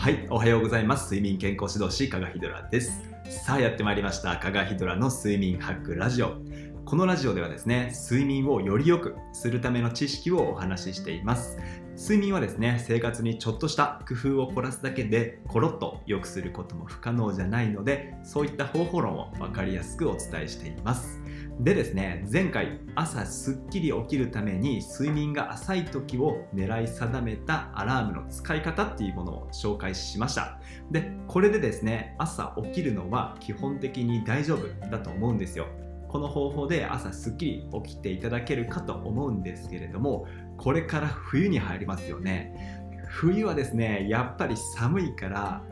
はい、おはようございます。睡眠健康指導士、加賀ヒドラです。さあ、やってまいりました。加賀ヒドラの睡眠ハックラジオ。このラジオではですね、睡眠をより良くするための知識をお話ししています。睡眠はですね、生活にちょっとした工夫を凝らすだけで、コロッと良くすることも不可能じゃないので、そういった方法論を分かりやすくお伝えしています。でですね前回朝すっきり起きるために睡眠が浅い時を狙い定めたアラームの使い方っていうものを紹介しました。でこれでですね朝起きるのは基本的に大丈夫だと思うんですよ。この方法で朝すっきり起きていただけるかと思うんですけれどもこれから冬に入りますよね。冬はですねやっぱり寒いから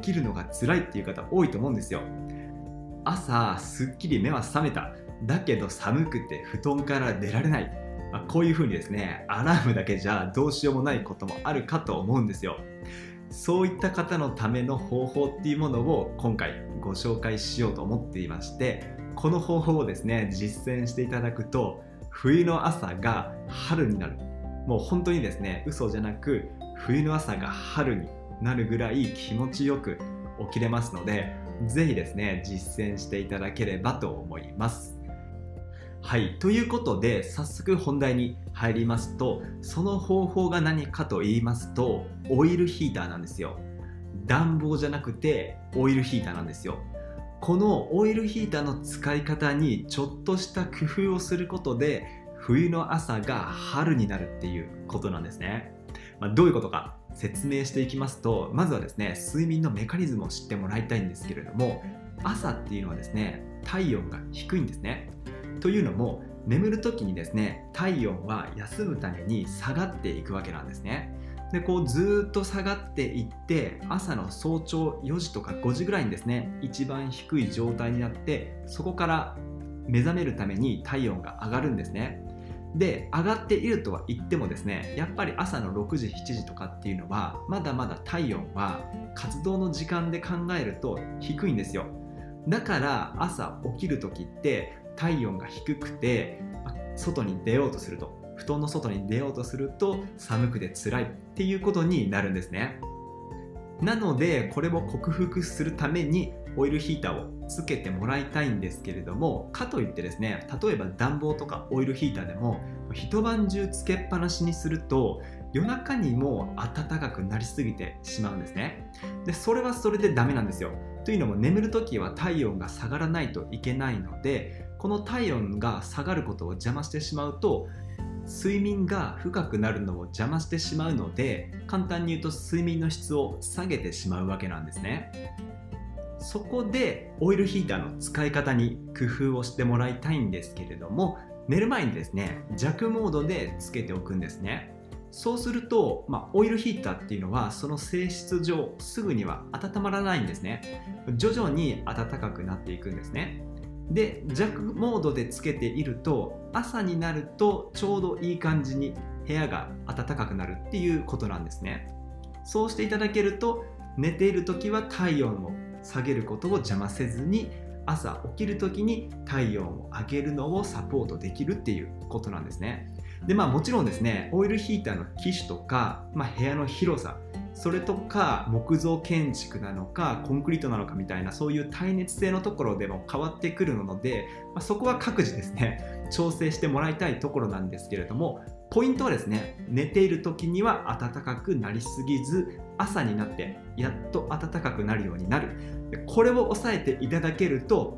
起きるのが辛いっていう方多いと思うんですよ。朝すっきり目は覚めた。だけど寒くて布団から出られない、まあ、こういう風にですねアラームだけじゃどうしようもないこともあるかと思うんですよ。そういった方のための方法っていうものを今回ご紹介しようと思っていましてこの方法をですね実践していただくと冬の朝が春になる。もう本当にですね嘘じゃなく冬の朝が春になるぐらい気持ちよく起きれますのでぜひですね実践していただければと思います。はい、ということで早速本題に入りますとその方法が何かと言いますとオイルヒーターなんですよ。暖房じゃなくてオイルヒーターなんですよ。このオイルヒーターの使い方にちょっとした工夫をすることで冬の朝が春になるっていうことなんですね、まあ、どういうことか説明していきますとまずはですね睡眠のメカニズムを知ってもらいたいんですけれども朝っていうのはですね体温が低いんですね。というのも眠る時にですね体温は休むために下がっていくわけなんですね。でこうずっと下がっていって朝の早朝4時とか5時ぐらいにですね一番低い状態になってそこから目覚めるために体温が上がるんですね。で上がっているとは言ってもですねやっぱり朝の6時7時とかっていうのはまだまだ体温は活動の時間で考えると低いんですよ。だから朝起きる時って体温が低くて外に出ようとすると布団の外に出ようとすると寒くて辛いっていうことになるんですね。なのでこれを克服するためにオイルヒーターをつけてもらいたいんですけれどもかといってですね例えば暖房とかオイルヒーターでも一晩中つけっぱなしにすると夜中にも暖かくなりすぎてしまうんですね。でそれはそれでダメなんですよ。というのも眠る時は体温が下がらないといけないのでこの体温が下がることを邪魔してしまうと睡眠が深くなるのを邪魔してしまうので簡単に言うと睡眠の質を下げてしまうわけなんですね。そこでオイルヒーターの使い方に工夫をしてもらいたいんですけれども寝る前にですね弱モードでつけておくんですね。そうすると、まあ、オイルヒーターっていうのはその性質上すぐには温まらないんですね。徐々に暖かくなっていくんですね。で弱モードでつけていると朝になるとちょうどいい感じに部屋が暖かくなるっていうことなんですね。そうしていただけると寝ている時は体温を下げることを邪魔せずに朝起きる時に体温を上げるのをサポートできるっていうことなんですね。でまあもちろんですねオイルヒーターの機種とか、まあ、部屋の広さそれとか木造建築なのかコンクリートなのかみたいなそういう耐熱性のところでも変わってくるので、まあ、そこは各自ですね調整してもらいたいところなんですけれどもポイントはですね寝ている時には暖かくなりすぎず朝になってやっと暖かくなるようになる。これを押さえていただけると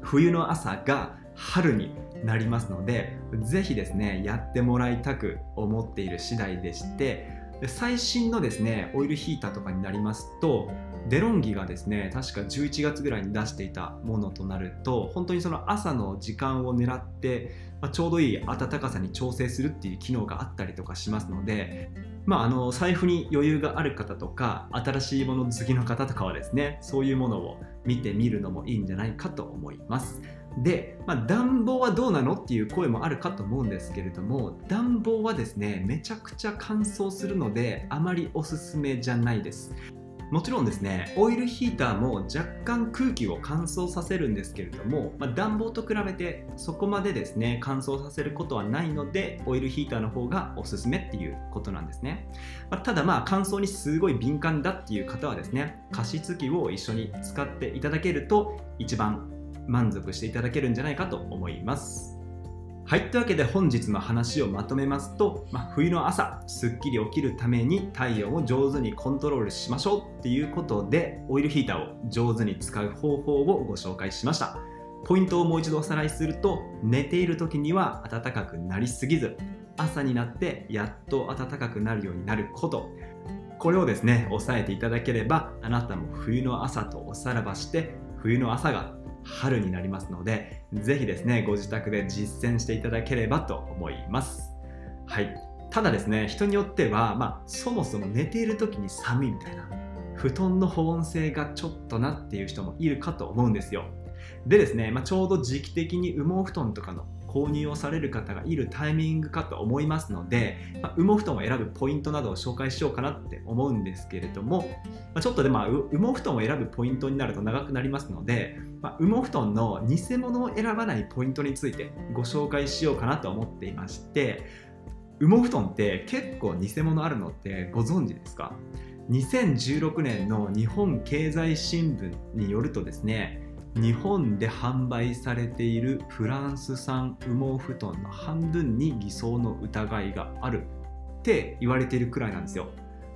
冬の朝が春になりますのでぜひですねやってもらいたく思っている次第でして最新のですねオイルヒーターとかになりますとデロンギがですね確か11月ぐらいに出していたものとなると本当にその朝の時間を狙って、まあ、ちょうどいい暖かさに調整するっていう機能があったりとかしますので、まあ、あの財布に余裕がある方とか新しいもの好きの方とかはですねそういうものを見てみるのもいいんじゃないかと思います。で、まあ、暖房はどうなのっていう声もあるかと思うんですけれども暖房はですねめちゃくちゃ乾燥するのであまりおすすめじゃないですもちろんですねオイルヒーターも若干空気を乾燥させるんですけれども、まあ、暖房と比べてそこまでですね乾燥させることはないのでオイルヒーターの方がおすすめっていうことなんですね、まあ、ただまあ乾燥にすごい敏感だっていう方はですね加湿器を一緒に使っていただけると一番満足していただけるんじゃないかと思います。はい。というわけで本日の話をまとめますと、まあ、冬の朝、すっきり起きるために体温を上手にコントロールしましょうっていうことで、オイルヒーターを上手に使う方法をご紹介しました。ポイントをもう一度おさらいすると、寝ている時には暖かくなりすぎず、朝になってやっと暖かくなるようになること。これをですね、押さえていただければ、あなたも冬の朝とおさらばして、冬の朝が春になりますので、是非ですね、ご自宅で実践していただければと思います。はい。ただですね、人によっては、まあ、そもそも寝ている時に寒いみたいな、布団の保温性がちょっとなっていう人もいるかと思うんですよ。でですね、まあ、ちょうど時期的に羽毛布団とかの購入をされる方がいるタイミングかと思いますので、まあ、羽毛布団を選ぶポイントなどを紹介しようかなって思うんですけれども、まあ、ちょっとでまあ羽毛布団を選ぶポイントになると長くなりますので、まあ、羽毛布団の偽物を選ばないポイントについてご紹介しようかなと思っていまして羽毛布団って結構偽物あるのってご存知ですか？2016年の日本経済新聞によるとですね日本で販売されているフランス産羽毛布団の半分に偽装の疑いがあるって言われているくらいなんですよ。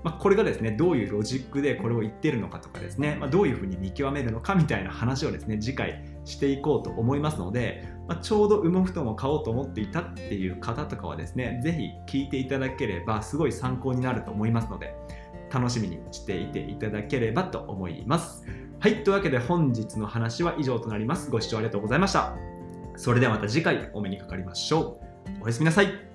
まあ、これがですねどういうロジックでこれを言ってるのかとかですね、まあ、どういうふうに見極めるのかみたいな話をですね次回していこうと思いますので、まあ、ちょうど羽毛布団を買おうと思っていたっていう方とかはですね是非聞いていただければすごい参考になると思いますので楽しみにしていていただければと思います。はい、というわけで本日の話は以上となります。ご視聴ありがとうございました。それではまた次回お目にかかりましょう。おやすみなさい。